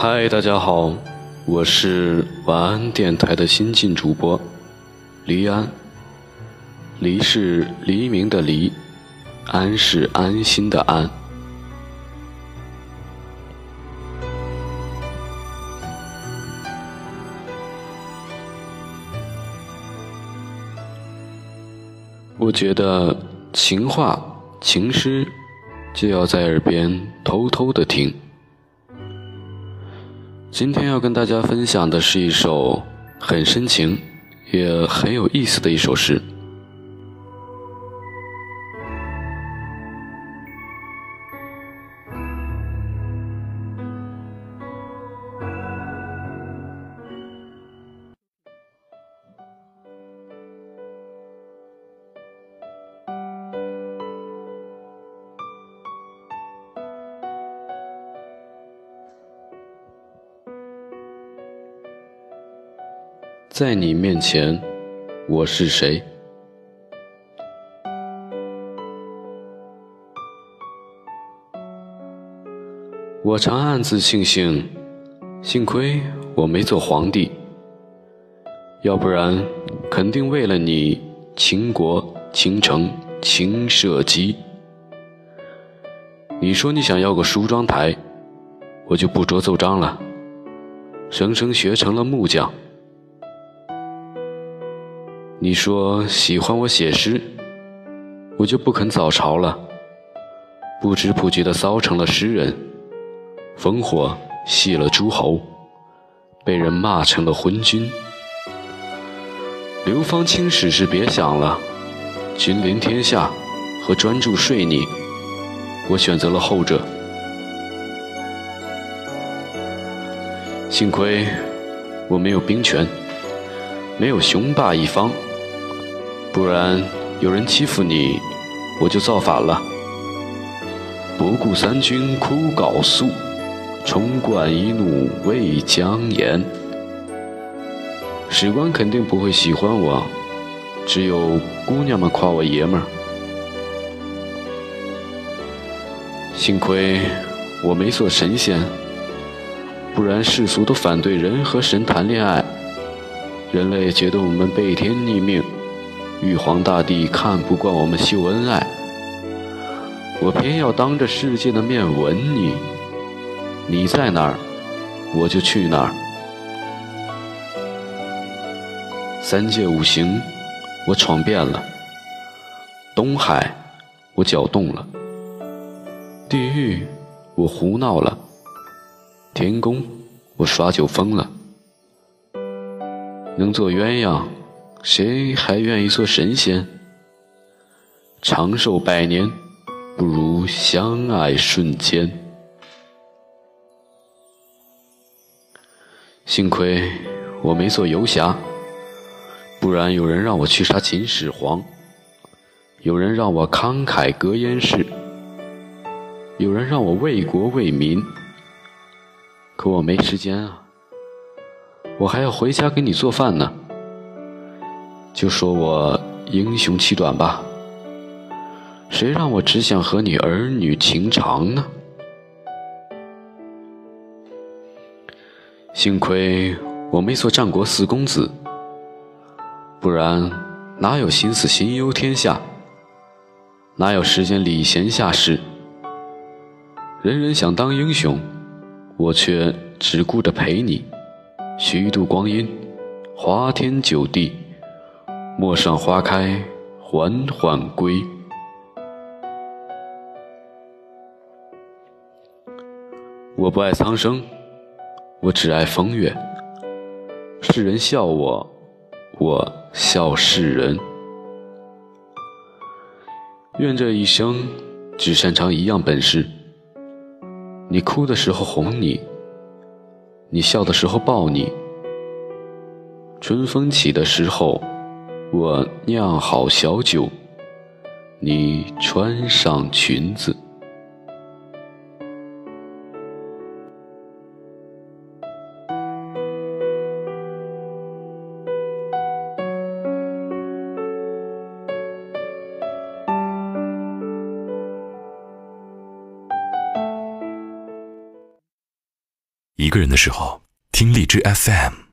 嗨，大家好，我是晚安电台的新晋主播黎安。黎是黎明的黎，安是安心的安。我觉得情话、情诗就要在耳边偷偷的听。今天要跟大家分享的是一首很深情，也很有意思的一首诗。在你面前，我是谁？我常暗自庆幸，幸亏我没做皇帝，要不然肯定为了你倾国倾城倾社稷。你说你想要个梳妆台，我就不着奏章了，生生学成了木匠。你说喜欢我写诗，我就不肯早朝了，不知不觉的骚成了诗人，烽火戏了诸侯，被人骂成了昏君。流芳青史是别想了，君临天下和专注睡你，我选择了后者。幸亏我没有兵权，没有雄霸一方。不然有人欺负你，我就造反了。不顾三军哭缟素，冲冠一怒为将颜。史官肯定不会喜欢我，只有姑娘们夸我爷们儿。幸亏我没做神仙，不然世俗都反对人和神谈恋爱，人类觉得我们背天逆命。玉皇大帝看不惯我们秀恩爱，我偏要当着世界的面吻你。你在哪儿，我就去哪儿。三界五行，我闯遍了；东海，我搅动了；地狱，我胡闹了；天宫，我耍酒疯了。能做鸳鸯。谁还愿意做神仙？长寿百年，不如相爱瞬间。幸亏我没做游侠，不然有人让我去杀秦始皇，有人让我慷慨格燕市，有人让我为国为民。可我没时间啊，我还要回家给你做饭呢。就说我英雄气短吧，谁让我只想和你儿女情长呢？幸亏我没做战国四公子，不然哪有心思心忧天下，哪有时间礼贤下士？人人想当英雄，我却只顾着陪你，虚度光阴，花天酒地。陌上花开，缓缓归。我不爱苍生，我只爱风月。世人笑我，我笑世人。愿这一生只擅长一样本事：你哭的时候哄你，你笑的时候抱你。春风起的时候。我酿好小酒，你穿上裙子。一个人的时候，听荔枝 FM。